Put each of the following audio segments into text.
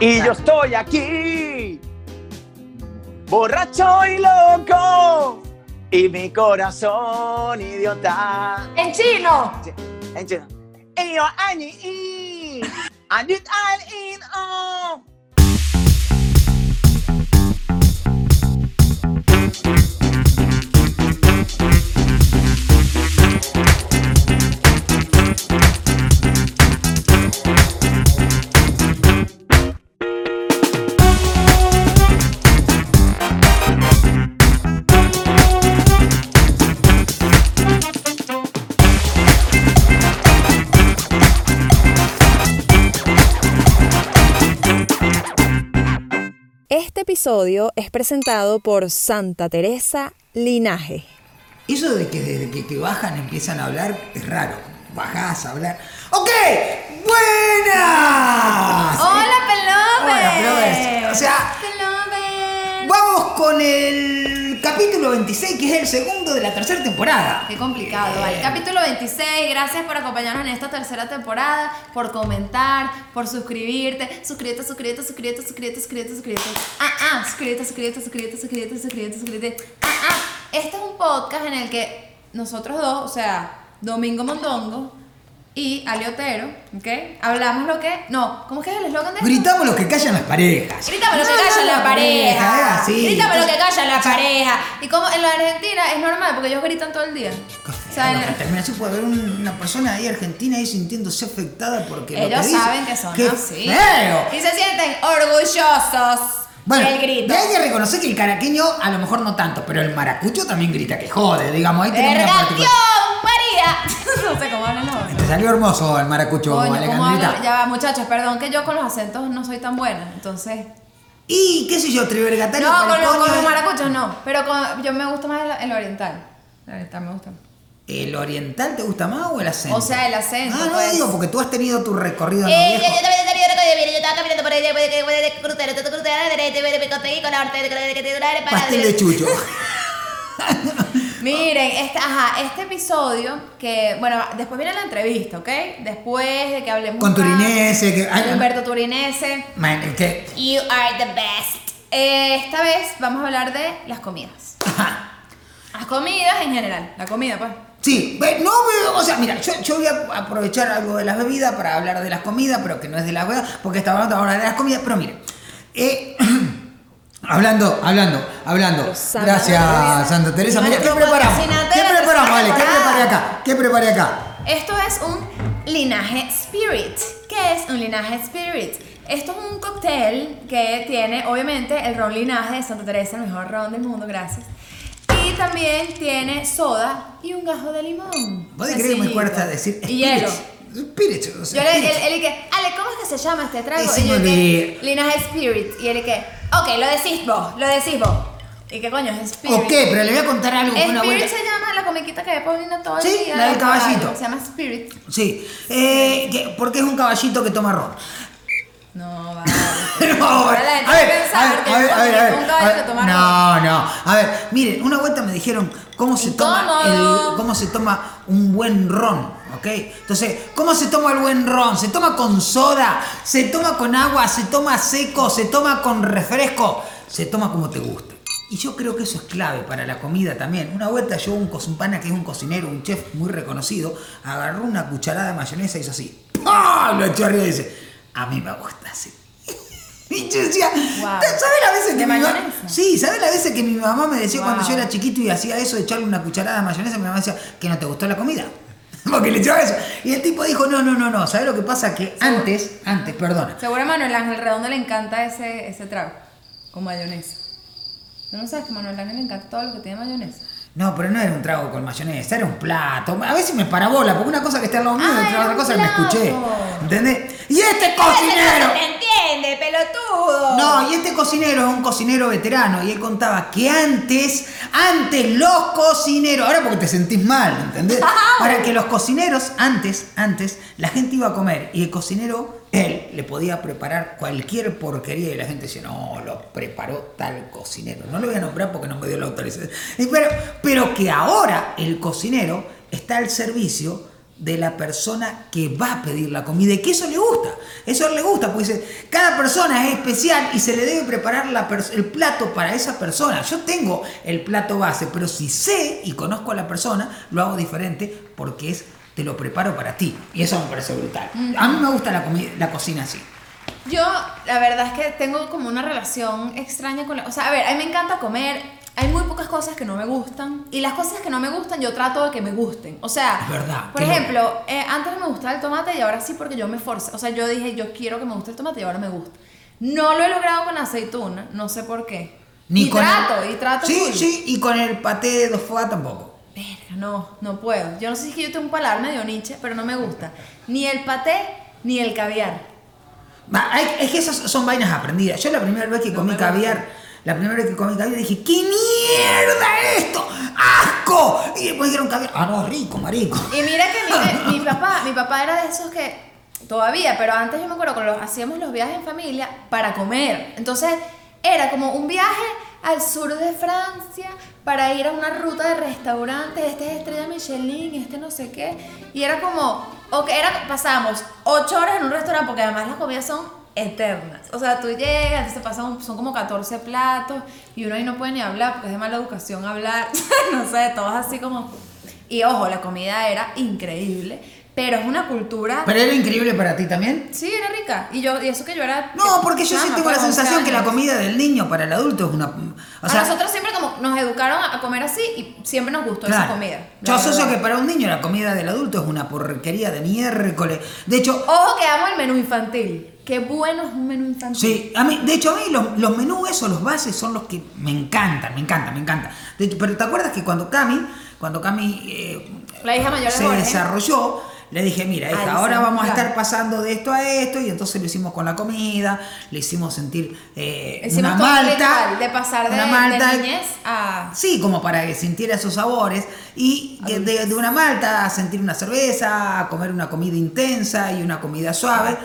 Y yo estoy aquí, borracho y loco, y mi corazón idiota. En chino. En chino. Y yo, Ani, y. Anit al in, episodio es presentado por Santa Teresa Linaje. Eso de que desde que te bajan empiezan a hablar es raro. Bajás a hablar. ¡Ok! ¡Buenas! Hola, Pelobes. Hola. O sea-. Con el capítulo 26, que es el segundo de la tercera temporada. Qué complicado, ¿vale? Capítulo 26, gracias por acompañarnos en esta tercera temporada, por comentar, por suscribirte. Suscríbete, suscríbete, suscríbete, suscríbete, suscríbete, suscríbete. Ah, ah, suscríbete, suscríbete, suscríbete, suscríbete, suscríbete, suscríbete. Ah, ah. Este es un podcast en el que nosotros dos, o sea, Domingo Mondongo y Ali Otero, ¿ok? Hablamos lo que. No, ¿cómo es que es el eslogan de esto? Gritamos lo que callan las parejas. Grítame lo que No, calla no, la pareja. es así. Grítame lo que calla la O sea, pareja. Y como en la Argentina es normal porque ellos gritan todo el día. O sea, en- Bueno, termina así puede haber un- una persona ahí argentina ahí sintiéndose afectada porque lo ellos dice- saben que son ¡Qué así. feo! Y se sienten orgullosos Bueno, del grito. y hay que reconocer que el caraqueño a lo mejor no tanto, pero el maracucho también grita que jode, digamos. Ahí tenemos una ¡Vergación, particularidad. María! no sé cómo hablan los Te salió hermoso el maracucho, Coño, ¿cómo Alejandrita. Ya va, muchachos, perdón que yo con los acentos no soy tan buena, entonces... Y qué sé yo, trivergatario No, con el los- con los maracuchos no, pero con- yo me gusta más el, el oriental. El oriental me gusta. ¿El oriental te gusta más o el acento? O sea, el acento, Ah, no pues. digo, porque tú has tenido tu recorrido en Eh, yo, yo también he tenido recorrido, yo estaba caminando por ahí, de después de crucero, crucero la derecha, me conseguí con la norte, de que te durara para Pastel de chucho. Miren, este, ajá, este episodio que, bueno, después viene la entrevista, ¿ok? Después de que hablemos Con Turinese, que- ay, Humberto Turinese. Man, que... You are the best. Eh, esta vez vamos a hablar de las comidas. Ajá. Las comidas en general, la comida, pues. Sí, no, o sea, mira, yo, yo voy a aprovechar algo de las bebidas para hablar de las comidas, pero que no es de las bebidas, porque estaba hablando ahora de las comidas, pero mire, eh, hablando, hablando, hablando, gracias. Santa Teresa, mira, ¿qué preparamos? ¿Qué preparamos, vale? ¿Qué preparé acá? ¿Qué preparé acá? Esto es un linaje spirit. ¿Qué es un linaje spirit? Esto es un cóctel que tiene, obviamente, el ron linaje de Santa Teresa, el mejor ron del mundo, gracias. Y también tiene soda y un gajo de limón. ¿Vos crees que me cuesta decir Y hielo. Spirit, o Yo sea, le, spirit. él, él y que, Ale, ¿cómo es que se llama este trago? Ese y yo vi. Linaje Spirit. Y él y que, ok, lo decís vos, lo decís vos. ¿Y qué coño es Spirit? Ok, pero le voy a contar algo con una Spirit vuelta. se llama la comiquita que después viene todo el Sí, día. la del caballito. Se llama Spirit. Sí, eh, que- porque es un caballito que toma ron. No, vale. No, a a ver, a ver, a ver, a ver. No, no. A ver, miren, una vuelta me dijeron cómo se toma el, cómo se toma un buen ron, ¿ok? Entonces, ¿cómo se toma el buen ron? Se toma con soda, se toma con agua, se toma seco, se toma con refresco, se toma como te guste. Y yo creo que eso es clave para la comida también. Una vuelta yo, un, que es un cocinero, un chef muy reconocido, agarró una cucharada de mayonesa y hizo así. ¡Pah! Lo echó arriba y dice, a mí me gusta así. Y yo decía, Guau. ¿sabes las veces que ¿De mi mamá... Sí, ¿sabes las veces que mi mamá me decía cuando yo era chiquito y hacía eso de echarle una cucharada de mayonesa? Mi mamá decía, ¿que no te gustó la comida? Porque le echaba eso. Y el tipo dijo, no, no, no, no. ¿Sabes lo que pasa? Que antes, antes, perdona. Seguro a Manuel Ángel Redondo le encanta ese, ese trago. Con mayonesa. ¿Tú no sabes que a Manuel Ángel le encanta todo lo que tiene mayonesa? No, pero no era un trago con mayonesa, era un plato. A veces me parabola, porque una cosa que está al lado mío Ah, otra cosa que me escuché. ¿Entendés? Y este cocinero. Entiende, pelotudo. No, y este cocinero es un cocinero veterano y él contaba que antes, antes los cocineros, ahora porque te sentís mal, ¿entendés? Ahora que los cocineros, antes, antes, la gente iba a comer y el cocinero, él, le podía preparar cualquier porquería y la gente decía, no, lo preparó tal cocinero. No lo voy a nombrar porque no me dio la autorización. Pero, pero que ahora el cocinero está al servicio de la persona que va a pedir la comida y que eso le gusta. Eso le gusta, porque cada persona es especial y se le debe preparar el plato para esa persona. Yo tengo el plato base, pero si sé y conozco a la persona, lo hago diferente porque es te lo preparo para ti. Y eso me parece brutal. A mí me gusta la, la cocina así. Yo, la verdad es que tengo como una relación extraña con la... O sea, a ver, a mí me encanta comer. Hay muy pocas cosas que no me gustan. Y las cosas que no me gustan, yo trato de que me gusten. O sea, verdad, por ejemplo, eh, antes no me gustaba el tomate y ahora sí porque yo me forcé. O sea, yo dije, yo quiero que me guste el tomate y ahora me gusta. No lo he logrado con la aceituna, no sé por qué. y con el- trato, y trato. Sí, full. sí, y con el paté de dos foie tampoco. Verga, no, no puedo. Yo no sé si es que yo tengo un paladar medio niche, pero no me gusta. Ni el paté, ni el caviar. Hay- es que esas son vainas aprendidas. Yo la primera vez que comí me caviar, la primera vez que comí caviar dije, ¡qué mierda esto! ¡Asco! Y después dijeron caviar, ah, no, rico, marico. Y mira que mi, mi papá, mi papá era de esos que todavía, pero antes yo me acuerdo los- hacíamos los viajes en familia para comer. Entonces era como un viaje al sur de Francia para ir a una ruta de restaurantes, este es estrella Michelin, este no sé qué, y era como, ok, era, pasamos ocho horas en un restaurante porque además las comidas son eternas. O sea, tú llegas, entonces pasan, son como 14 platos y uno ahí no puede ni hablar porque es de mala educación hablar, no sé, todos así como... Y ojo, la comida era increíble, pero es una cultura... ¿Pero era increíble para ti también? Sí, era rica. Y yo, y eso que yo era... No, porque yo sí tengo la 11 sensación que la comida del niño para el adulto es una... O sea, a nosotros siempre como nos educaron a comer así y siempre nos gustó esa claro. comida. Yo asocio que para un niño la comida del adulto es una porquería de miércoles. De hecho, Ojo que amo el menú infantil. Qué bueno es un menú infantil. Sí, a mí, de hecho a mí los, los menús esos, los bases son los que me encantan, me encantan, me encantan. De hecho, pero ¿te acuerdas que cuando Cami, cuando Cami eh, La hija mayor de se Jorge. desarrolló, le dije, mira, hija, Ah, ahora sí, vamos a estar pasando de esto a esto, y entonces lo hicimos con la comida, le hicimos sentir eh, Hicimos una malta, de pasar de, una malta, de niñez a... Sí, como para que sintiera esos sabores. Y de, de- de una malta a sentir una cerveza, a comer una comida intensa y una comida suave.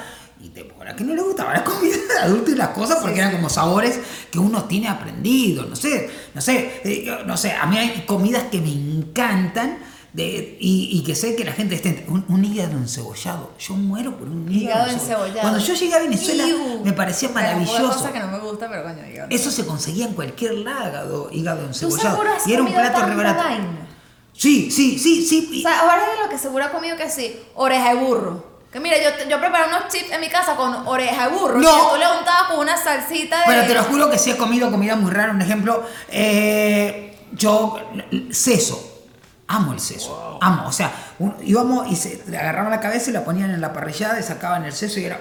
Y te ¿a que no le gustaba la comida de adulto y las cosas? Porque eran como sabores que uno tiene aprendido. No sé, no sé, eh, yo- no sé. A mí hay comidas que me encantan. de- y, y que sé que la gente esté. Un, un hígado encebollado. Yo muero por un hígado, Hígado encebollado. Cuando yo llegué a Venezuela Iu. me parecía maravilloso. cosa que no me gusta, pero coño, hígado. Eso se conseguía en cualquier lado, hígado ¿Tú encebollado. Y era un plato re barato. Sí, sí, sí, sí. O y- sea, ahora es lo que seguro ha comido que sí, oreja de burro. Que mira, yo, yo preparo unos chips en mi casa con oreja de burro. No. Que tú le untabas con una salsita de... Pero te lo juro que sí he comido comida muy rara. Un ejemplo, eh, yo, seso. Amo el seso. Amo. O sea, un- íbamos y se agarraban la cabeza y la ponían en la parrillada y sacaban el seso y era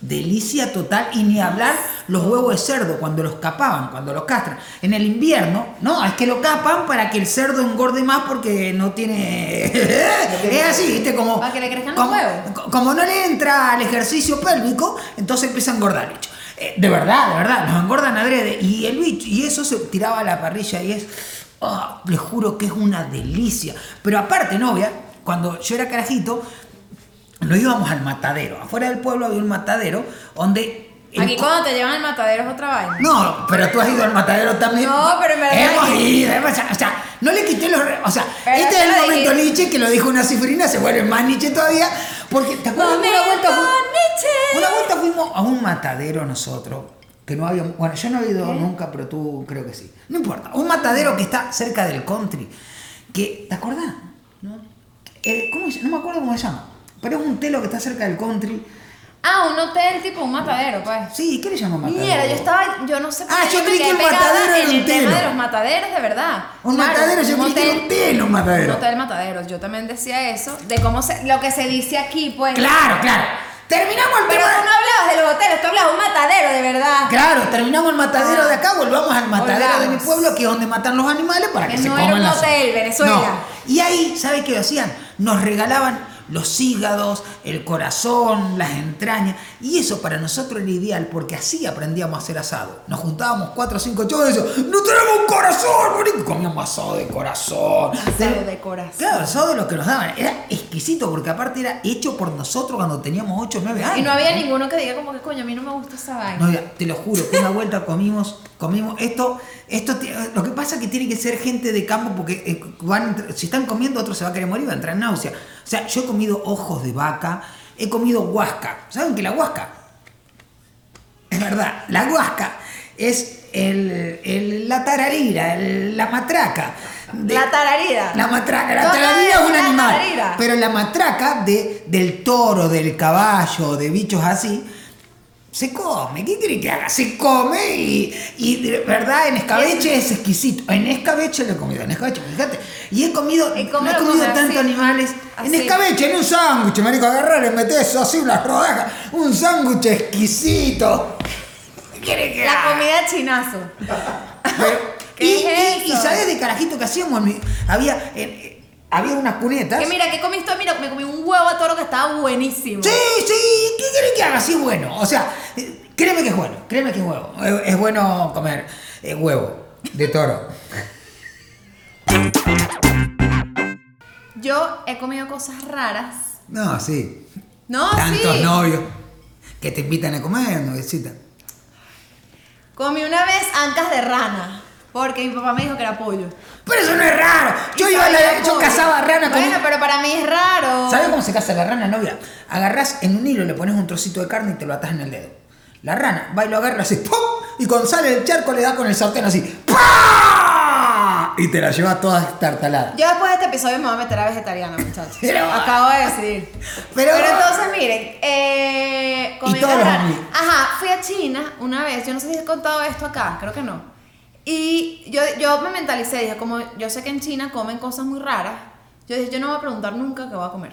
delicia total. Y ni hablar los huevos de cerdo cuando los capaban, cuando los castran. En el invierno, no, es que lo capan para que el cerdo engorde más porque no tiene. es así, ¿viste? Como. Para que le crezcan los como- huevos. co- como no le entra al ejercicio pélvico, entonces empieza a engordar el bicho. Eh, de verdad, de verdad, los engordan adrede. Y el bicho, y eso se tiraba a la parrilla y es, ah, les juro que es una delicia. Pero aparte, novia, cuando yo era carajito, nos íbamos al matadero. Afuera del pueblo había un matadero donde... Aquí cuando te llevan al matadero es otra vaina. no, pero tú has ido al matadero también. No, pero verdad Hemos que- ido, hemos- o sea, no le quité los... O sea, Pero este te es el momento dije. Nietzsche que lo dijo una cifrina, se vuelve más Nietzsche todavía. Porque, ¿te acuerdas? Una vuelta, Nietzsche. una vuelta fuimos a un matadero nosotros. Que no había... Bueno, yo no he ido nunca, pero tú creo que sí. No importa. Un matadero que está cerca del country. Que, ¿te acordás? ¿No? Eh, ¿cómo se- No me acuerdo cómo se llama. Pero es un telo que está cerca del country. Ah, un hotel tipo un matadero, pues. Sí, ¿qué le llaman matadero? Mira, yo estaba, yo no sé Ah, yo creí que el matadero era un el tema telo. de los mataderos, de verdad. Un Claro, matadero, yo creí que era un telo, un matadero. Un hotel matadero, yo también decía eso, de cómo se, lo que se dice aquí, pues. Claro, claro. Terminamos el Pero tema. tú no hablabas de los hoteles, tú hablabas de un matadero, de verdad. Claro, terminamos el matadero Ah. de acá, volvamos al matadero de mi Volvamos. pueblo, que es donde matan los animales para que, Que se no coman era un hotel, Venezuela. No. Y ahí, ¿sabe qué hacían? Nos regalaban los hígados, el corazón, las entrañas. Y eso para nosotros era ideal porque así aprendíamos a hacer asado. Nos juntábamos cuatro o cinco chavos y decíamos, ¡No tenemos un corazón! marico". Comíamos asado de corazón. Asado de corazón. Claro, asado de lo que nos daban. Era exquisito porque aparte era hecho por nosotros cuando teníamos 8 o 9 años. Y no había ¿eh? ninguno que diga como que coño, a mí no me gusta esa vaina. No, mira, te lo juro, que una vuelta comimos, comimos esto, esto lo que pasa es que tiene que ser gente de campo porque eh, van, si están comiendo otro se va a querer morir, va a entrar en náusea. O sea, yo he comido ojos de vaca, he comido huasca. ¿Saben que la huasca? Es verdad, la huasca es el, el- la tararira, el- la matraca. de- La tararida. La matraca, la tararira es un animal. tararira. Pero la matraca de, del toro, del caballo, de bichos así, se come. ¿Qué quiere que haga? Se come y, y verdad en escabeche es exquisito. En escabeche lo he comido, en escabeche, fíjate. Y he comido, ¿Y cómo no he comido tantos Así. animales. En escabeche, en un sándwich, marico, agarrar y meter eso así, unas rodajas. Un sándwich exquisito. ¿Qué quiere que La haga? comida chinazo. Pero- ¿Qué y, es y- sabes de carajito que hacíamos, había, había unas cunetas. Que mira, ¿qué comiste? Mira, me comí un huevo de toro que estaba buenísimo. Sí, sí, ¿qué quiere que haga? Sí, bueno. O sea, eh, créeme que es bueno, créeme que es huevo. Es, es bueno comer eh, huevo de toro. Yo he comido cosas raras. No, sí. No, Tantos sí. novios que te invitan a comer, noviecita. Comí una vez ancas de rana. Porque mi papá me dijo que era pollo. Pero eso no es raro. Yo Y iba a la, yo cazaba rana con. Bueno, pero para mí es raro. ¿Sabes cómo se caza la rana, novia? Agarrás en un hilo, le pones un trocito de carne y te lo atas en el dedo. La rana va y lo agarra así, ¡pum! Y cuando sale del charco le da con el sartén así, ¡pah! Y te la lleva toda estartalada. Yo después de este episodio me voy a meter a vegetariana, muchachos. Pero- Acabo de decidir. Pero- Pero, entonces, miren, eh, comí todos los. Ajá, fui a China una vez, yo no sé si he contado esto acá, creo que no. Y yo, yo me mentalicé, dije, como yo sé que en China comen cosas muy raras, yo dije, yo no voy a preguntar nunca qué voy a comer.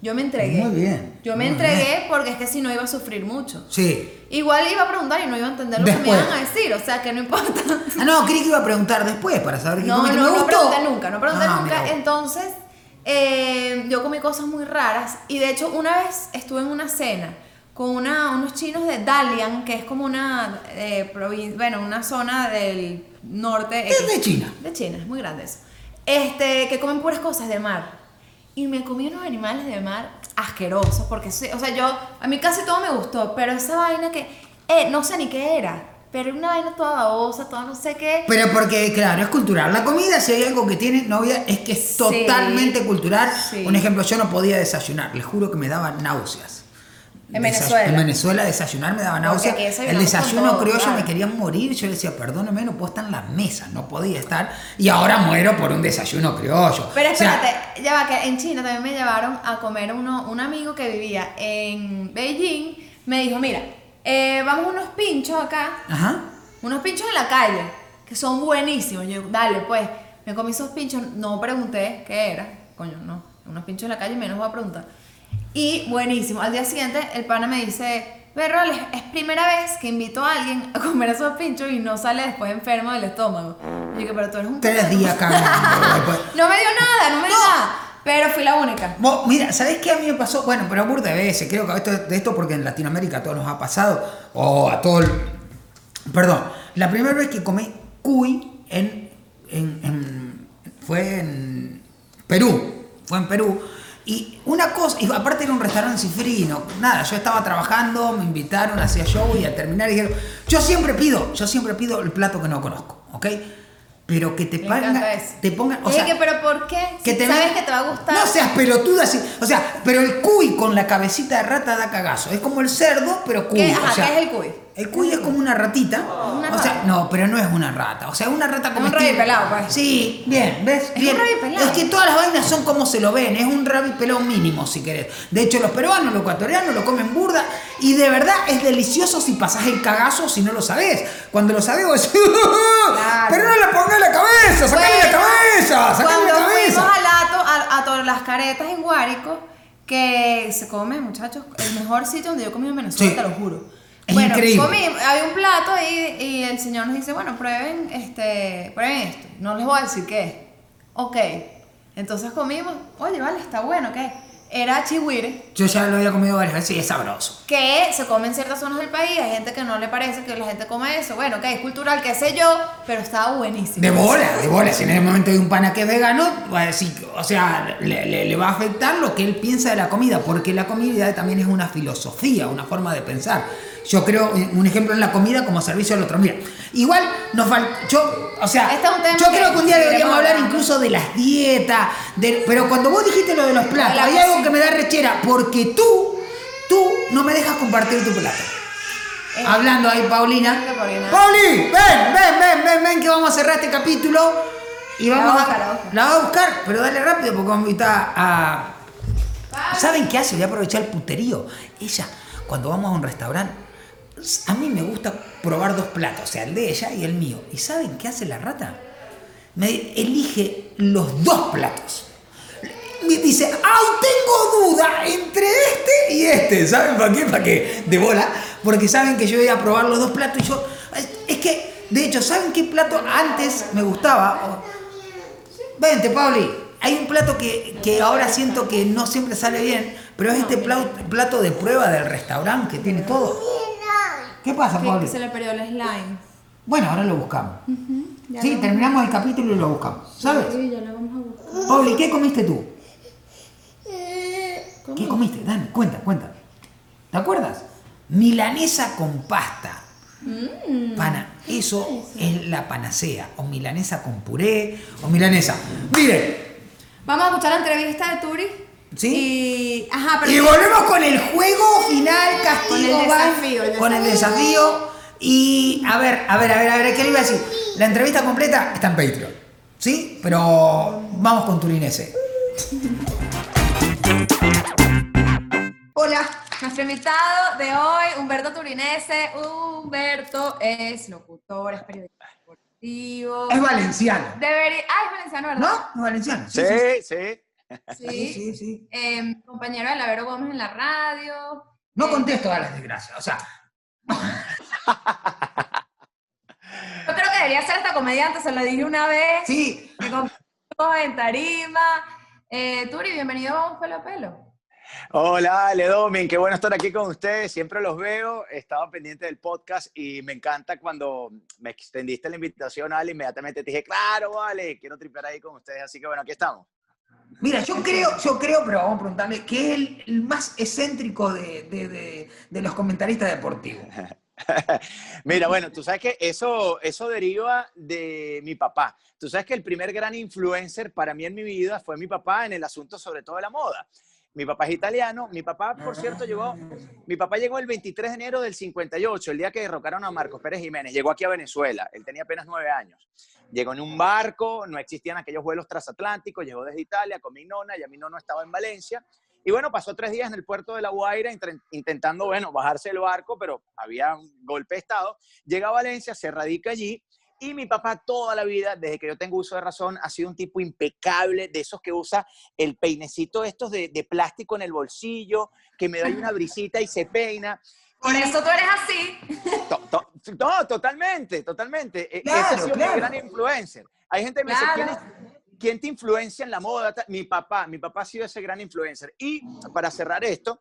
Yo me entregué. Muy bien, Yo me muy entregué porque es que si no iba a sufrir mucho. Sí. Igual iba a preguntar y no iba a entender lo que me iban a decir, o sea que no importa. Ah, no, creí que iba a preguntar después para saber qué No, comiste. no, Me no gustó. pregunté nunca, no pregunté Ah, nunca. Entonces, eh, yo comí cosas muy raras y de hecho una vez estuve en una cena con una, unos chinos de Dalian, que es como una eh, provin- bueno, una zona del norte. Es de China. De China, es muy grande eso. Este, que comen puras cosas de mar. Y me comí unos animales de mar asquerosos, porque, o sea, yo, a mí casi todo me gustó, pero esa vaina que, eh, no sé ni qué era, pero una vaina toda babosa, toda no sé qué. Pero porque, claro, es cultural. La comida, si hay algo que tiene novia, es que es Sí. totalmente cultural. Sí. Un ejemplo, yo no podía desayunar. Les juro que me daba náuseas. En Venezuela. En Venezuela desayunar me daba náuseas. aquí El desayuno todo, criollo claro. me quería morir. Yo le decía, perdóneme, no puedo estar en la mesa. No podía estar. Y ahora muero por un desayuno criollo. Pero O sea, espérate, ya va, que en China también me llevaron a comer uno, un amigo que vivía en Beijing. Me dijo, mira, eh, vamos a unos pinchos acá, Ajá. unos pinchos en la calle, que son buenísimos. Yo, dale, pues, me comí esos pinchos, no pregunté qué era, coño, no, unos pinchos en la calle, menos voy a preguntar. Y buenísimo. Al día siguiente, el pana me dice, ve, Rol, es, primera vez que invito a alguien a comer esos pinchos y no sale después enfermo del estómago. Y yo dije, pero tú eres un Tres pendejo". días cagando. No me dio nada, no me dio nada. Pero fui la única. Vos, mira, ¿sabés qué a mí me pasó? Bueno, pero burda de veces, creo que esto, de esto porque en Latinoamérica a todos nos ha pasado, o a todo el... Perdón, la primera vez que comí cuy en, en- en- fue en Perú, fue en Perú, y una cosa, y aparte era un restaurante cifrino, nada, yo estaba trabajando, me invitaron, hacía show y al terminar dijeron, yo siempre pido, yo siempre pido el plato que no conozco, ¿ok? Pero que te pongan, te pongan, o sea, dije, pero ¿por qué? que Si te sabes que te va a gustar. No seas pelotuda así. O sea, pero el cuy con la cabecita de rata da cagazo. Es como el cerdo, pero cuy. ¿Qué? o sea, ¿qué es el cuy? El cuy es como una ratita. una o sea, rata. no, pero no es una rata. O sea, una rata como un rabi pelado, pues. Sí, bien, ¿ves? Es bien. un rabi pelado. Es que todas las vainas son como se lo ven. Es un rabi pelado mínimo, si querés. De hecho, los peruanos, los ecuatorianos lo comen burda. Y de verdad es delicioso si pasás el cagazo si no lo sabés. Cuando lo sabés, vos decís, Claro. pero no le pongas en la cabeza, sacale la Bueno, cabeza, sacale Cuando la cabeza. fuimos al a, a todas las caretas en Guárico, que se come, muchachos, el mejor sitio donde yo comí en Venezuela, Sí. te lo juro. Es bueno, increíble. comí, había un plato ahí y el señor nos dice, bueno, prueben, este, prueben esto. No les voy a decir qué es. Ok. Entonces comimos, oye, vale, está bueno, ¿qué? era chihuire, Yo ya lo había comido varias veces y es sabroso. que se come en ciertas zonas del país. Hay gente que no le parece que la gente come eso. Bueno, que es cultural, qué sé yo, pero estaba buenísimo. De bola, de bola. Si en el momento hay un pana que es vegano, va a decir, o sea, le, le- le va a afectar lo que él piensa de la comida, porque la comida también es una filosofía, una forma de pensar. Yo creo, un ejemplo en la comida como servicio al otro. Mira, igual nos falta, yo, o sea, Este es yo creo que un día deberíamos hablar incluso de las dietas, de- pero cuando vos dijiste lo de los platos, la hay algo que me da rechera, porque tú, tú no me dejas compartir tu plato. Eh, Hablando ahí, Paulina. Pauli, ven, ven, ven, ven, ven, que vamos a cerrar este capítulo. Y vamos buscar, la va a buscar. la va a buscar, pero dale rápido porque vamos a invitar a. ¿Saben qué hace? Voy a aprovechar el puterío. Ella, cuando vamos a un restaurante, a mí me gusta probar dos platos, o sea, el de ella y el mío. ¿Y saben qué hace la rata? Me elige los dos platos. Me dice, ¡ay, tengo duda entre este y este! ¿Saben para qué? ¿Para qué? De bola. Porque saben que yo voy a probar los dos platos y yo... Es, que, de hecho, ¿saben qué plato antes me gustaba? Vente, Pauli. Hay un plato que, que ahora siento que no siempre sale bien, pero es este plato de prueba del restaurante que tiene todo. ¿Qué pasa, Pauli? que se le perdió el slime. Bueno, ahora lo buscamos. ya sí, lo- terminamos el capítulo y lo buscamos. ¿Sabes? Sí, ya lo vamos a buscar. Pauli, ¿qué comiste tú? ¿Qué comiste? Dame, cuenta, cuenta. ¿Te acuerdas? Milanesa con pasta. Pana, eso es la panacea. O milanesa con puré, o milanesa. Miren, Vamos a escuchar la entrevista de Turi. ¿Sí? Y. Ajá, pero. y volvemos con el juego final, castigo, Con el desafío, el Con el desafío. Y a ver, a ver, a ver, a ver, ¿qué le iba a decir? La entrevista completa está en Patreon. ¿Sí? Pero vamos con Turinese. Hola. Nuestro invitado de hoy, Humberto Turinese. Humberto es locutor, es periodista deportivo. Es valenciano. Debería. Ah, es valenciano, ¿verdad? ¿No? ¿Es valenciano? Sí, sí. Sí. Sí, sí, sí. Eh, compañero de Lavero Gómez en la radio. No Eh, contesto a las desgracias. O sea, Yo creo que debería ser esta comediante, se lo dije una vez. sí. Me en tarima. Eh, Turi, bienvenido a Un Pelo a Pelo. Hola, Ale Domin, qué bueno estar aquí con ustedes. Siempre los veo. Estaba pendiente del podcast y me encanta cuando me extendiste la invitación, Ale. Inmediatamente te dije, claro, vale, quiero tripear ahí con ustedes. Así que bueno, aquí estamos. Mira, yo creo, yo creo, pero vamos a preguntarle, que es el, más excéntrico de- de los comentaristas deportivos. Mira, bueno, tú sabes que eso, eso deriva de mi papá. Tú sabes que el primer gran influencer para mí en mi vida fue mi papá en el asunto sobre todo de la moda. Mi papá es italiano. Mi papá, por cierto, llegó, mi papá llegó el 23 de enero del 58, el día que derrocaron a Marcos Pérez Jiménez. Llegó aquí a Venezuela. Él tenía apenas nueve años. Llegó en un barco, no existían aquellos vuelos transatlánticos, llegó desde Italia con mi nona, y mi nona estaba en Valencia. Y bueno, pasó tres días en el puerto de La Guaira intentando, bueno, bajarse del barco, pero había un golpe de Estado. Llega a Valencia, se radica allí y mi papá toda la vida, desde que yo tengo uso de razón, ha sido un tipo impecable, de esos que usa el peinecito estos de, de plástico en el bolsillo, que me da una brisita y se peina. Por eso tú eres así. To- to- no, totalmente, totalmente. E- Claro, Ese ha sido claro. mi gran influencer. Hay gente que me dice, Claro. ¿quién, es- quién te influencia en la moda? Mi papá, mi papá ha sido ese gran influencer. Y para cerrar esto,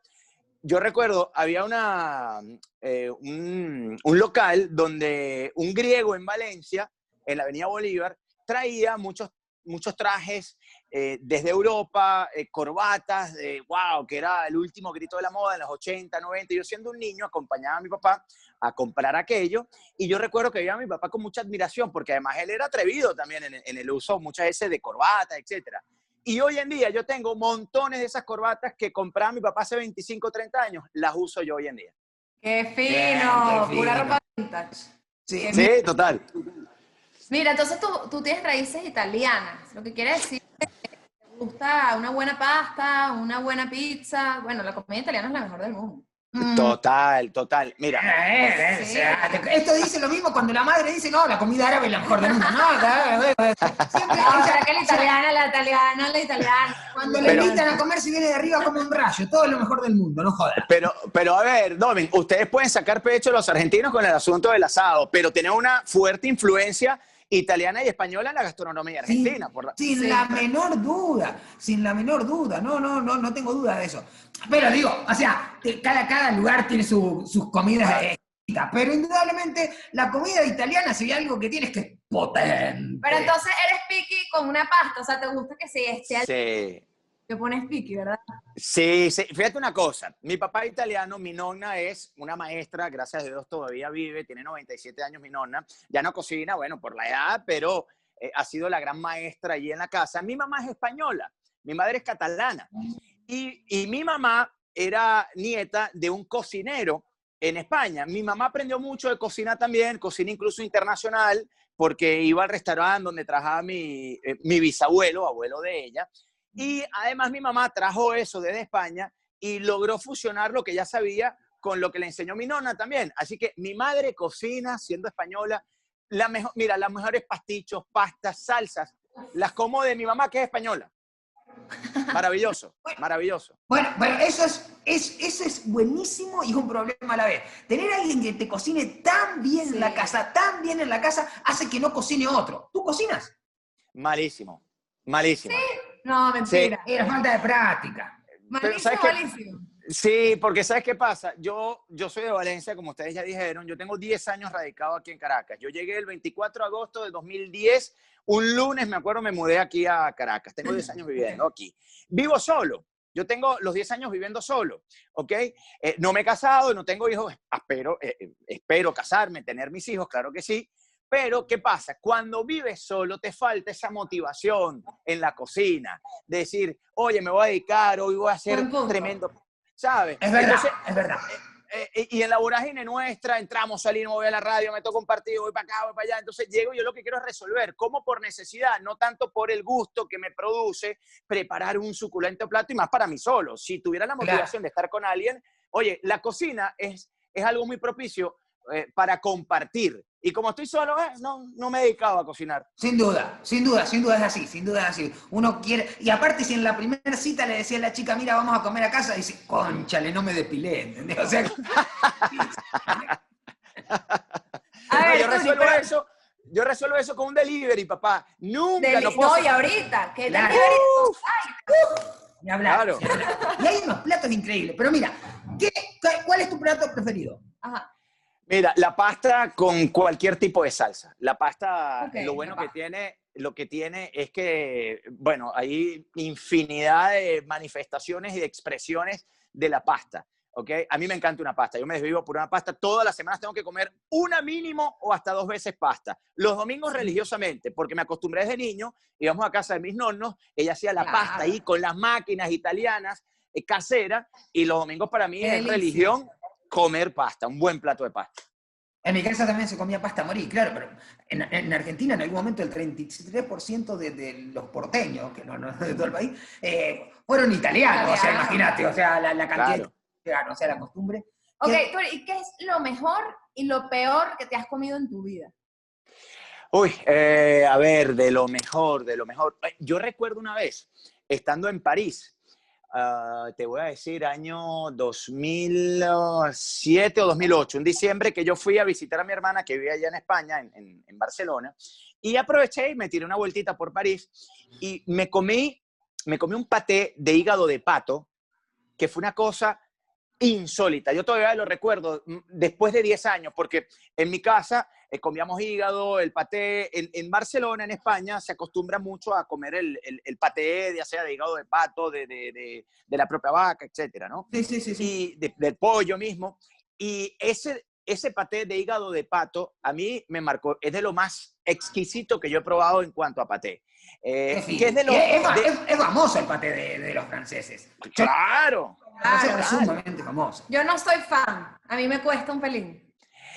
yo recuerdo, había una, eh, un, local donde un griego en Valencia, en la Avenida Bolívar, traía muchos, muchos trajes eh, desde Europa, eh, corbatas, wow, que era el último grito de la moda en los 80, 90. Yo siendo un niño acompañaba a mi papá a comprar aquello y yo recuerdo que veía a mi papá con mucha admiración porque además él era atrevido también en, el uso muchas veces de corbatas, etcétera. Y hoy en día yo tengo montones de esas corbatas que compraba mi papá hace 25, 30 años, las uso yo hoy en día. Qué Bien, fino, qué pura ropa vintage. Sí. Sí, total. Mira, entonces tú, tú tienes raíces italianas, lo que quiere decir que te gusta una buena pasta, una buena pizza. Bueno, la comida italiana es la mejor del mundo. Mm. Total, total. Mira, Eh, eh, o sea, te- esto dice lo mismo cuando la madre dice, no, la comida árabe es la mejor del mundo. No, claro, eh, eh, siempre No, que la italiana, la italiana, la italiana. cuando le invitan a comer, si viene de arriba como un rayo. Todo es lo mejor del mundo, no jodas. pero, pero a ver, Domin, ustedes pueden sacar pecho los argentinos con el asunto del asado, pero tienen una fuerte influencia italiana y española en la gastronomía Sin- argentina. por la- Sin Sí. la menor duda, sin la menor duda, no, no, no, no tengo duda de eso. Pero digo, o sea, cada, cada lugar tiene su- sus comidas exquisitas, pero indudablemente la comida italiana, si hay algo que tiene es que es potente. Pero entonces eres picky con una pasta, o sea, te gusta que si esté. Sí. Te pones picky, ¿verdad? Sí, sí, fíjate una cosa, mi papá es italiano, mi nonna es una maestra, gracias a Dios todavía vive, tiene 97 años mi nonna, ya no cocina, bueno, por la edad, pero eh, ha sido la gran maestra allí en la casa. Mi mamá es española, mi madre es catalana y, y mi mamá era nieta de un cocinero en España. Mi mamá aprendió mucho de cocina también, cocina incluso internacional, porque iba al restaurante donde trabajaba mi, eh, mi bisabuelo, abuelo de ella, y además mi mamá trajo eso desde España y logró fusionar lo que ya sabía con lo que le enseñó mi nonna también. Así que mi madre cocina, siendo española, la mejor, mira, las mejores pastichos, pastas, salsas, las como de mi mamá que es española. Maravilloso, maravilloso. Bueno, bueno, eso es, es, eso es buenísimo y un problema a la vez. Tener a alguien que te cocine tan bien en la Sí. casa, tan bien en la casa, hace que no cocine otro. ¿Tú cocinas? Malísimo, malísimo. No, mentira. Era falta de práctica. Pero, Malísimo, malísimo. Sí, porque ¿sabes qué pasa? Yo, yo soy de Valencia, como ustedes ya dijeron, yo tengo 10 años radicado aquí en Caracas. Yo llegué el 24 de agosto de 2010, un lunes, me acuerdo, me mudé aquí a Caracas. Tengo 10 años viviendo aquí. Vivo solo. Yo tengo los 10 años viviendo solo, ¿ok? Eh, no me he casado, no tengo hijos, espero, eh, eh, espero casarme, tener mis hijos, claro que sí. Pero, ¿qué pasa? Cuando vives solo, te falta esa motivación en la cocina. De decir, oye, me voy a dedicar, hoy voy a hacer tremendo, ¿sabes? Es verdad, Entonces, es verdad. eh, y en la vorágine nuestra entramos, salimos, voy a la radio, me toco un partido, voy para acá, voy para allá. Entonces llego y yo lo que quiero es resolver, cómo por necesidad, no tanto por el gusto que me produce preparar un suculento plato y más para mí solo. Si tuviera la Claro. motivación de estar con alguien, oye, la cocina es, es algo muy propicio eh, para compartir. Y como estoy solo, eh, no, no me he dedicado a cocinar. Sin duda, sin duda, sin duda es así, sin duda es así. Uno quiere, y aparte si en la primera cita le decía a la chica, mira, vamos a comer a casa, dice, conchale, no me depilé, ¿entendés? O sea, A No, yo resuelvo pero- eso. Yo resuelvo eso con un delivery, papá. Nunca Deli- no puedo no, y ahorita, que Claro. delivery- ni hablar. Claro. ni hablar. Y hay unos platos increíbles, pero mira, ¿qué, cuál- ¿cuál es tu plato preferido? Ajá. Mira, la pasta con cualquier tipo de salsa. La pasta, lo bueno que tiene, lo que tiene es que, bueno, hay infinidad de manifestaciones y de expresiones de la pasta. ¿ok? A mí me encanta una pasta. Yo me desvivo por una pasta. Todas las semanas tengo que comer una mínimo o hasta dos veces pasta. Los domingos religiosamente, porque me acostumbré desde niño. Íbamos a casa de mis nonnos. Ella hacía la Claro. pasta ahí con las máquinas italianas eh, caseras. Y los domingos para mí Qué es religión comer pasta, un buen plato de pasta. En mi casa también se comía pasta a morir, claro, pero en, en Argentina en algún momento el 33% de, de los porteños, que no, no de todo el país, eh, fueron italianos, o sea, imagínate, o sea, la, la cantidad Claro. de italianos, o sea, la costumbre. Ok, ¿Qué- Tony, ¿y qué es lo mejor y lo peor que te has comido en tu vida? Uy, eh, a ver, de lo mejor, de lo mejor. Eh, Yo recuerdo una vez, estando en París, ah, te voy a decir año 2007 o 2008, en diciembre, que yo fui a visitar a mi hermana que vivía allá en España, en Barcelona, y aproveché y me tiré una vueltita por París y me comí, me comí un paté de hígado de pato, que fue una cosa insólita. Yo todavía lo recuerdo mm, después de 10 años, porque en mi casa eh, comíamos hígado, el paté. En, en Barcelona, en España, se acostumbra mucho a comer el, el- el paté, ya sea de hígado de pato, de, de- de- de la propia vaca, etcétera, ¿no? Sí, sí, sí, sí. Y de- del pollo mismo. Y ese, ese paté de hígado de pato a mí me marcó, es de lo más exquisito que yo he probado en cuanto a paté. Eh, Sí. que es de lo... Y es, es- de- es- es famoso el paté de, de los franceses. ¡Claro! Claro. es sumamente famoso. Yo no soy fan, a mí me cuesta un pelín.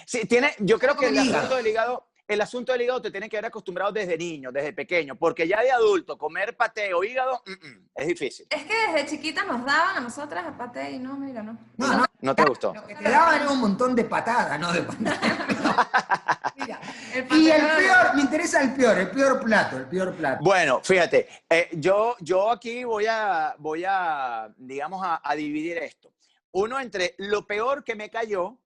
Sí, tiene, yo creo que el asunto del hígado, el asunto del hígado te tiene que haber acostumbrado desde niño, desde pequeño, porque ya de adulto comer paté o hígado mm, mm, es difícil. Es que desde chiquita nos daban a nosotras el paté y no, mira, no. No, no, ¿No te gustó? lo que te daban era un montón de patadas, no de patadas. Mira, El paté Y el peor, me interesa el peor, el peor plato, el peor plato. Bueno, fíjate, eh, yo, yo aquí voy a, voy a digamos, a, a dividir esto. Uno entre lo peor que me cayó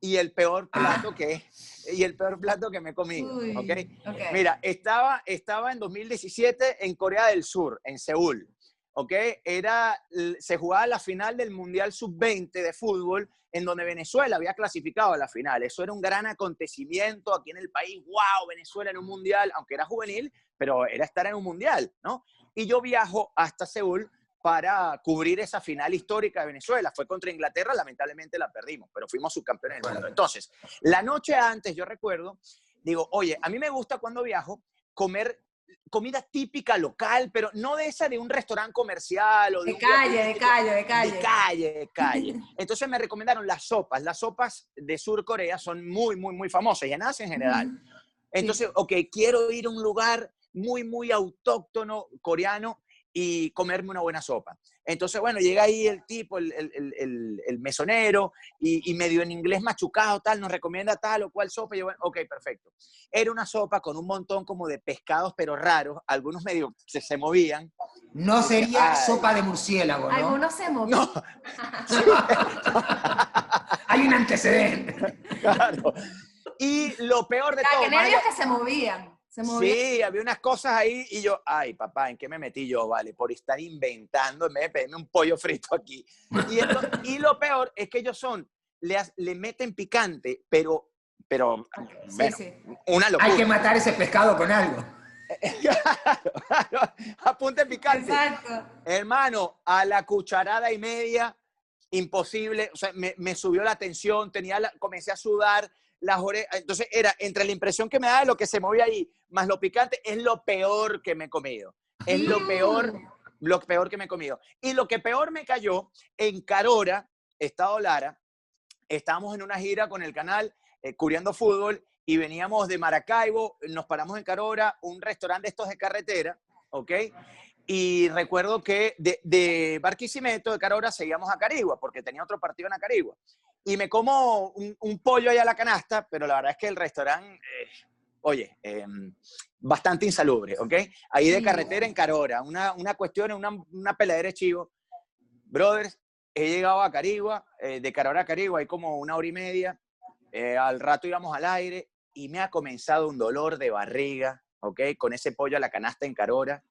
y el peor plato que y el peor plato que me he comido. Mira, estaba, estaba en 2017 en Corea del Sur, en Seúl, ¿ok? Era, se jugaba la final del Mundial Sub-20 de fútbol, en donde Venezuela había clasificado a la final. Eso era un gran acontecimiento aquí en el país. ¡Wow! Venezuela en un Mundial, aunque era juvenil, pero era estar en un Mundial, ¿no? Y yo viajo hasta Seúl para cubrir esa final histórica de Venezuela. Fue contra Inglaterra, lamentablemente la perdimos, pero fuimos subcampeones del mundo. Entonces, la noche antes, yo recuerdo, digo, oye, a mí me gusta cuando viajo comer comida típica local, pero no de esa de un restaurante comercial o de, De calle, de calle, de calle. de calle, de calle. Entonces me recomendaron las sopas. Las sopas de Sur Corea son muy, muy, muy famosas y en Asia en general. Entonces, ok, quiero ir a un lugar muy, muy autóctono coreano y comerme una buena sopa. Entonces, bueno, llega ahí el tipo, el, el- el- mesonero, y, y medio en inglés machucado, tal, nos recomienda tal o cual sopa. Y yo, bueno, ok, perfecto. Era una sopa con un montón como de pescados, pero raros, algunos medio se, se movían. No sería Ay. sopa de murciélago, ¿no? Algunos se movían. No, Hay un antecedente. claro. Y lo peor de Ah, todo, qué más allá- nervios que se movían. Se. Sí, había unas cosas ahí y yo, ay, papá, ¿en qué me metí yo? Vale, por estar inventando en vez de pedirme un pollo frito aquí. Y, esto- y lo peor es que ellos son, le, le meten picante, pero, pero, Sí, bueno, sí. una locura. Hay que matar ese pescado con algo. Apunte picante. Exacto. Hermano, a la cucharada y media, imposible. O sea, me, me subió la tensión, tenía la- comencé a sudar las orejas. Entonces, era entre la impresión que me da de lo que se movía ahí, más lo picante, es lo peor que me he comido. Es lo peor, lo peor que me he comido. Y lo que peor me cayó, en Carora, Estado Lara, estábamos en una gira con el canal eh, cubriendo fútbol y veníamos de Maracaibo, nos paramos en Carora, un restaurante de estos de carretera, ¿ok? Y recuerdo que de, de Barquisimeto, de Carora, seguíamos a Carigua, porque tenía otro partido en Acarigua. Y me como un, un pollo allá a la canasta, pero la verdad es que el restaurante, eh, oye, eh, bastante insalubre, ¿ok? Ahí de carretera en Carora, una, una cuestión, una, una peladera de chivo. Brothers, he llegado a Carigua, eh, de Carora a Carigua, hay como una hora y media. eh, al rato íbamos al aire y me ha comenzado un dolor de barriga, ¿ok? Con ese pollo a la canasta en Carora.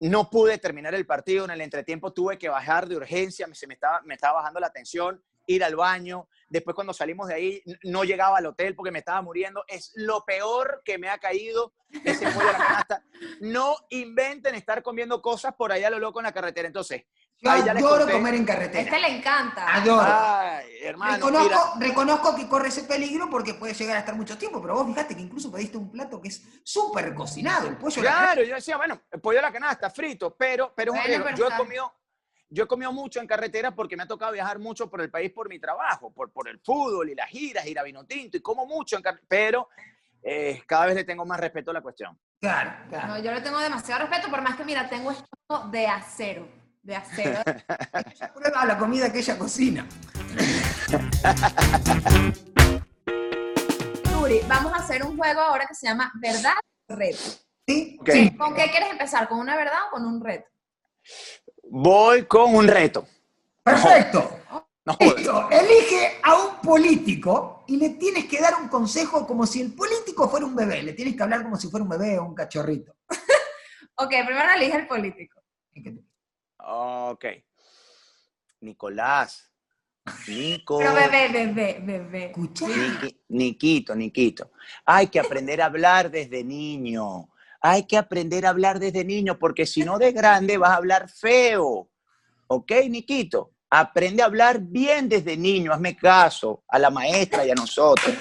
No pude terminar el partido, en el entretiempo tuve que bajar de urgencia, se me estaba, me estaba bajando la tensión, ir al baño. Después cuando salimos de ahí no llegaba al hotel porque me estaba muriendo. Es lo peor que me ha caído ese pollo a la canasta. No inventen estar comiendo cosas por allá a lo loco en la carretera. Entonces, Yo les adoro comer en A carretera. este le encanta. Adoro. Ay, hermano, reconozco, mira. reconozco que corre ese peligro porque puede llegar a estar mucho tiempo, pero vos fíjate que incluso pediste un plato que es súper cocinado, el pollo. a la Claro, yo decía, bueno, el pollo a la canasta, frito, pero, pero, es un Bueno, pero yo he comido, yo he comido mucho en carretera porque me ha tocado viajar mucho por el país por mi trabajo, por, por el fútbol y las giras, ir a vino tinto y como mucho en carretera, pero eh, cada vez le tengo más respeto a la cuestión. Claro, claro. No, yo le tengo demasiado respeto, por más que, mira, tengo esto de acero. De acero. Prueba la comida que ella cocina. Turi, vamos a hacer un juego ahora que se llama ¿Verdad o Reto? ¿Sí? Ok. Sí. ¿Con qué quieres empezar? ¿Con una verdad o con un reto? Voy con un reto. Perfecto. No. Listo. Elige a un político y le tienes que dar un consejo como si el político fuera un bebé. Le tienes que hablar como si fuera un bebé o un cachorrito. Ok, primero elige el político. Ok. Nicolás. Nico. Pero bebé, bebé, bebé. Niquito, Niquito. Hay que aprender a hablar desde niño. Hay que aprender a hablar desde niño, porque si no de grande vas a hablar feo. ¿Ok, Niquito? Aprende a hablar bien desde niño. Hazme caso a la maestra y a nosotros.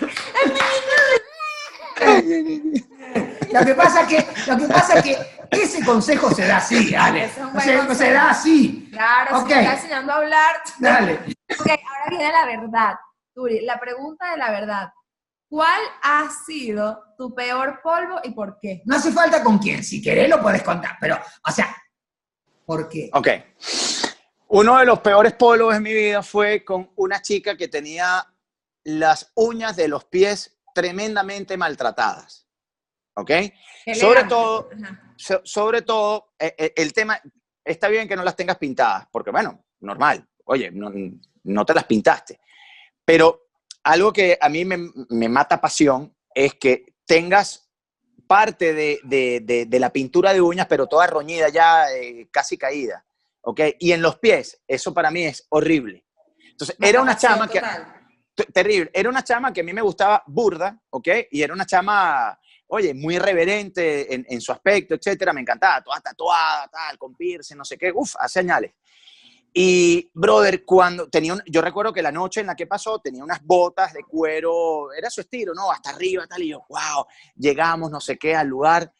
Lo que pasa es que, lo que, pasa es que ese consejo se da así, dale. Ese es un O buen sea, consejo. se da así. Claro, Ok. si me está enseñando a hablar. Dale. Ok, ahora viene la verdad. Turi, la pregunta de la verdad. ¿Cuál ha sido tu peor polvo y por qué? No hace falta con quién. Si querés lo podés contar. Pero, o sea, ¿por qué? Ok. Uno de los peores polvos de mi vida fue con una chica que tenía las uñas de los pies tremendamente maltratadas. ¿Ok? Sobre todo, so- sobre todo, eh, eh, el tema, está bien que no las tengas pintadas, porque bueno, normal, oye, no, no te las pintaste, pero algo que a mí me, me mata pasión es que tengas parte de, de- de- de la pintura de uñas, pero toda roñida ya, eh, casi caída, ¿ok? Y en los pies, eso para mí es horrible. Entonces, era una chama que... t- Terrible. Era una chama que a mí me gustaba burda, ¿ok? Y era una chama, oye, muy reverente en, en su aspecto, etcétera. Me encantaba, toda tatuada, tal, con piercing, no sé qué. Uf, hace señales. Y, brother, cuando tenía un- yo recuerdo que la noche en la que pasó tenía unas botas de cuero, era su estilo, ¿no? Hasta arriba, tal, y yo, wow, llegamos, no sé qué, al lugar,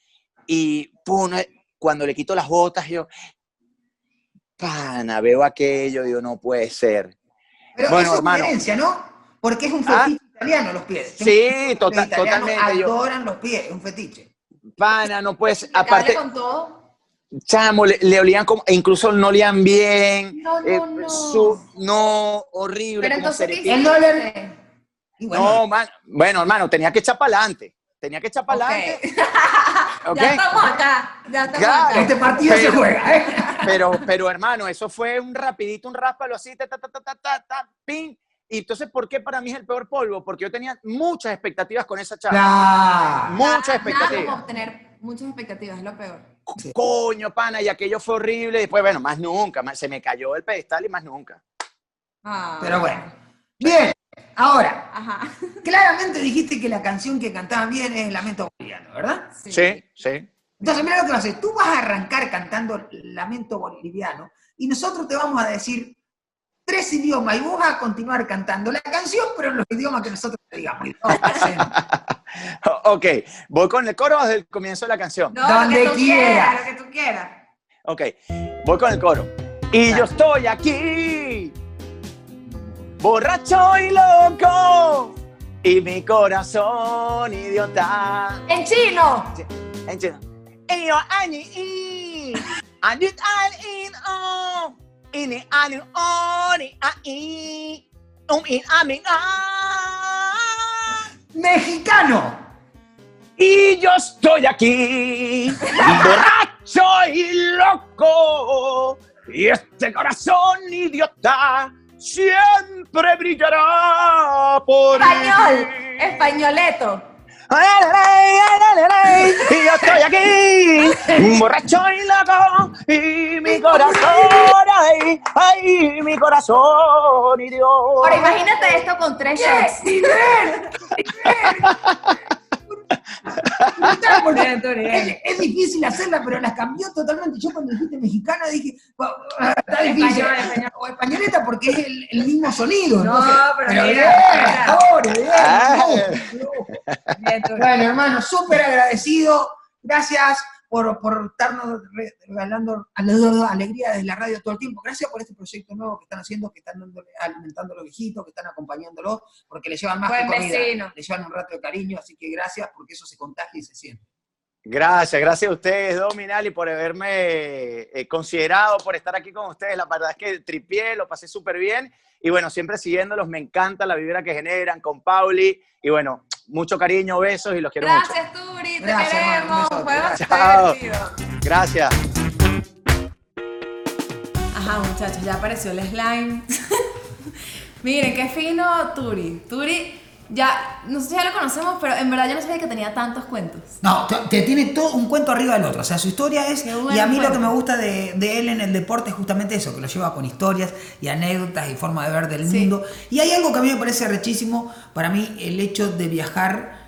y pum, eh, cuando le quito las botas, yo, pana, veo aquello, digo, no puede ser. Pero Bueno, es hermano. una herencia, ¿no? Porque es un Ah. fetiche italiano los pies. Sí, Los tota- italianos totalmente, yo- adoran los pies, es un fetiche. Pana, no puedes, aparte, con todo. Chamo, le, le olían como, e incluso no olían bien, No, no, eh, no. su- no, horrible, Pero entonces, ¿qué hiciste? Bueno, No, man, bueno, hermano, tenía que echar para adelante. Tenía que echar para adelante. Ok. ¿ok? Ya estamos acá. Ya estamos Claro. acá. este partido se juega, ¿eh? Pero, pero, hermano, eso fue un rapidito, un ráspalo así, ta, ta, ta, ta, ta, ta, ta, ping. Y entonces, ¿por qué para mí es el peor polvo? Porque yo tenía muchas expectativas con esa chava. Claro. Muchas Nada como expectativas. tener muchas expectativas, es lo peor. Coño, pana, y aquello fue horrible. Después, bueno, más nunca, más- se me cayó el pedestal y más nunca. Ah. Pero bueno. Bien, ahora, Ajá. claramente dijiste que la canción que cantaban bien es Lamento Boliviano, ¿verdad? Sí, sí. Entonces, mira lo que vas a hacer. Tú vas a arrancar cantando Lamento Boliviano y nosotros te vamos a decir tres idiomas y vos vas a continuar cantando la canción, pero en los idiomas que nosotros te digamos. Ok, voy con el coro desde el comienzo de la canción. No, Donde lo que tú quiera. quieras, lo que tú quieras. Ok, voy con el coro. Y yo estoy aquí, borracho y loco, y mi corazón idiota. En chino. En chino. Y yo, ani, y, ani, in, oh, um, in. Mexicano. Y yo estoy aquí, borracho y loco, y este corazón idiota siempre brillará por Español. mí. Españoleto. Y yo estoy aquí, borracho y loco, y mi corazón, ay, ay, mi corazón idiota. Ahora imagínate esto con tres shots. Bien, Turi, bien. Es, es difícil hacerla, pero las cambió totalmente. Yo cuando dijiste mexicana dije, "Wow, está difícil. Español, español. O españoleta porque es el, el mismo sonido. No, pero mira, Ah. Turi. Bueno, hermano, súper agradecido. Gracias por, por estarnos re- regalando ale- alegría desde la radio todo el tiempo. Gracias por este proyecto nuevo que están haciendo, que están dándole- alimentando a los viejitos, que están acompañándolos, porque les llevan más Buen que comida. vecino. Les llevan un rato de cariño, así que gracias porque eso se contagia y se siente. Gracias, gracias a ustedes, Dominal, y por haberme eh, considerado, por estar aquí con ustedes. La verdad es que tripié, lo pasé súper bien. Y bueno, siempre siguiéndolos, me encanta la vibra que generan con Pauli. Y bueno, mucho cariño, besos y los quiero mucho. Gracias, Turi. Te Gracias, queremos. Chao. Gracias. Ajá, muchachos, ya apareció el slime. Miren, qué fino Turi. Turi, ya, nosotros ya lo conocemos, pero en verdad yo no sabía que tenía tantos cuentos. No, te, te tiene todo un cuento arriba del otro. O sea, su historia es. Qué buen Y a mí lo que cuento. me gusta de, de él en el deporte es justamente eso, que lo lleva con historias y anécdotas y forma de ver del Sí. mundo. Y hay algo que a mí me parece rechísimo. Para mí, el hecho de viajar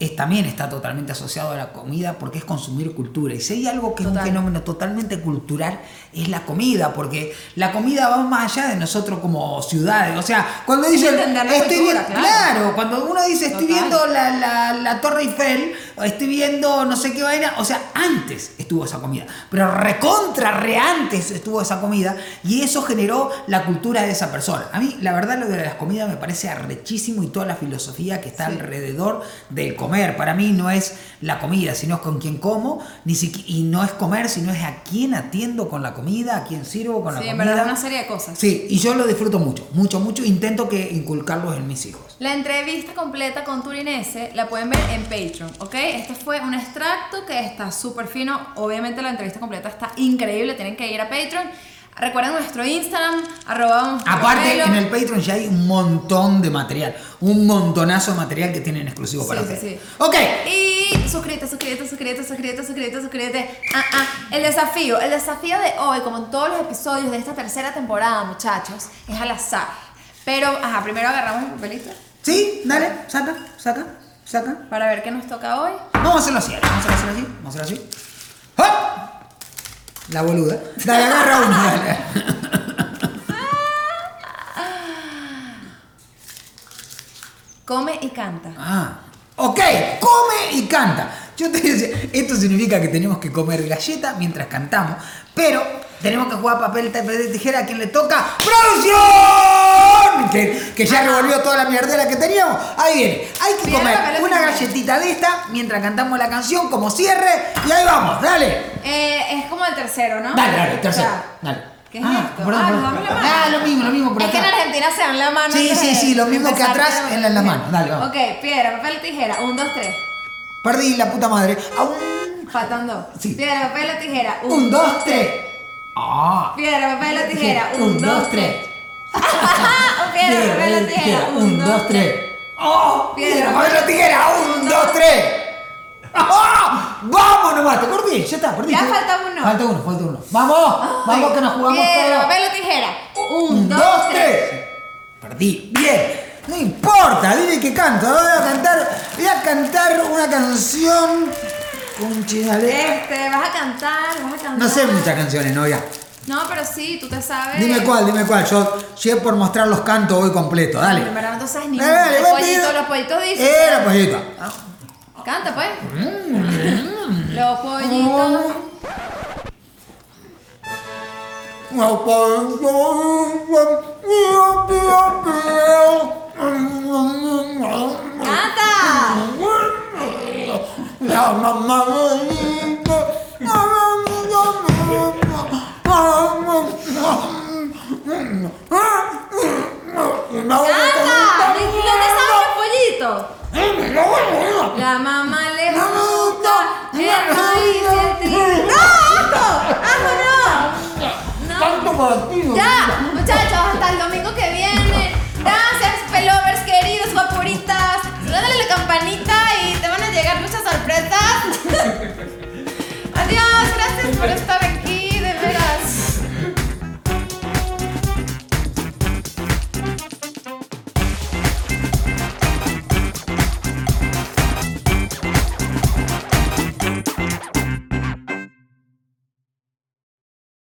es, también está totalmente asociado a la comida porque es consumir cultura. Y si hay algo que es un fenómeno totalmente cultural, es la comida, porque la comida va más allá de nosotros como ciudades. O sea, cuando dicen, estoy cultura, viendo, claro. claro, cuando uno dice, estoy viendo la, la- la Torre Eiffel, estoy viendo no sé qué vaina, o sea, antes estuvo esa comida, pero recontra, re antes estuvo esa comida, y eso generó la cultura de esa persona. A mí, la verdad, lo de las comidas me parece arrechísimo y toda la filosofía que está alrededor del comer. Para mí no es la comida, sino es con quién como, ni y no es comer, sino es a quién atiendo con la comida, a quién sirvo con Sí, la en comida. verdad, una serie de cosas. Sí, y yo lo disfruto mucho, mucho, mucho. Intento que inculcarlos en mis hijos. La entrevista completa con Turinese la pueden ver en Patreon, ¿ok? Este fue un extracto que está súper fino. Obviamente la entrevista completa está increíble, tienen que ir a Patreon. Recuerden nuestro Instagram, arroba Aparte, Pelo. en el Patreon ya hay un montón de material. Un montonazo de material que tienen exclusivo Sí, para sí, ustedes. sí. Ok. Y suscríbete, suscríbete, suscríbete, suscríbete, suscríbete, suscríbete. Ah, ah. El desafío, el desafío de hoy, como en todos los episodios de esta tercera temporada, muchachos, es al azar. Pero, ajá, primero agarramos el papelito Sí, dale, saca, saca, saca. para ver qué nos toca hoy. Vamos a hacerlo así, vamos a hacerlo así, vamos a hacerlo así. ¡Hop! La boluda. Dale, agarra uno, dale. Come y canta. Ah, ok, come y canta. Yo te decía, esto significa que tenemos que comer galleta mientras cantamos, pero tenemos que jugar papel, papel, tijera a quien le toca. ¡Producción! Que, que ya revolvió toda la mierdera que teníamos. Ahí viene. Hay que comer una galletita de esta mientras cantamos la canción como cierre. Y ahí vamos, dale. Eh, es como el tercero, ¿no? Dale, dale, tercero. Dale. ¿Qué es Ah, esto? perdón, ah, perdón. la mano. Ah, lo mismo, lo mismo por es que en acá. Argentina se dan la mano. Sí, sí, sí, lo mismo que atrás, en la- en la mano. Dale, vamos. Ok, piedra, papel, tijera. Un, dos, tres. Perdí la puta madre. Aún. Faltan dos. Sí. Piedra, papel o tijera. Un, dos, tres. Ah. Piedra, papel o tijera. Un, dos, tres. Piedra, papel o tijera. Un, dos, tres. ¡Oh! Piedra, papel o tijera. Un, dos, tres. ¡Ah! ¡Vamos nomás! Te perdí, ya está, perdí. Ya falta uno. Falta uno, falta uno. ¡Vamos! ¡Vamos que nos jugamos Piedra, papel o tijera. Un, Un, dos, tres. Perdí. Bien. No importa, dime que canto. Voy a cantar, voy a cantar una canción. Conche, dale. Este, vas a cantar, vas a cantar. No sé muchas canciones, novia. No, pero sí, tú te sabes. Dime cuál, dime cuál. Yo, es por mostrar los cantos, voy completo. Dale. Verdad no sabes ni Dale, dale, Los pollitos, los pollitos dicen. Eh, los pollitos. Canta, pues. Mm. Los pollitos. ¡Canta! La mamá ¡Canta! ¿Y no te sabes los pollitos? La mamá le gusta el maíz y el trigo. ¡No! ¡Ajo! ¡Ajo no! Tanto para ti, ¡Ya! Muchachos, Adiós, gracias por estar aquí.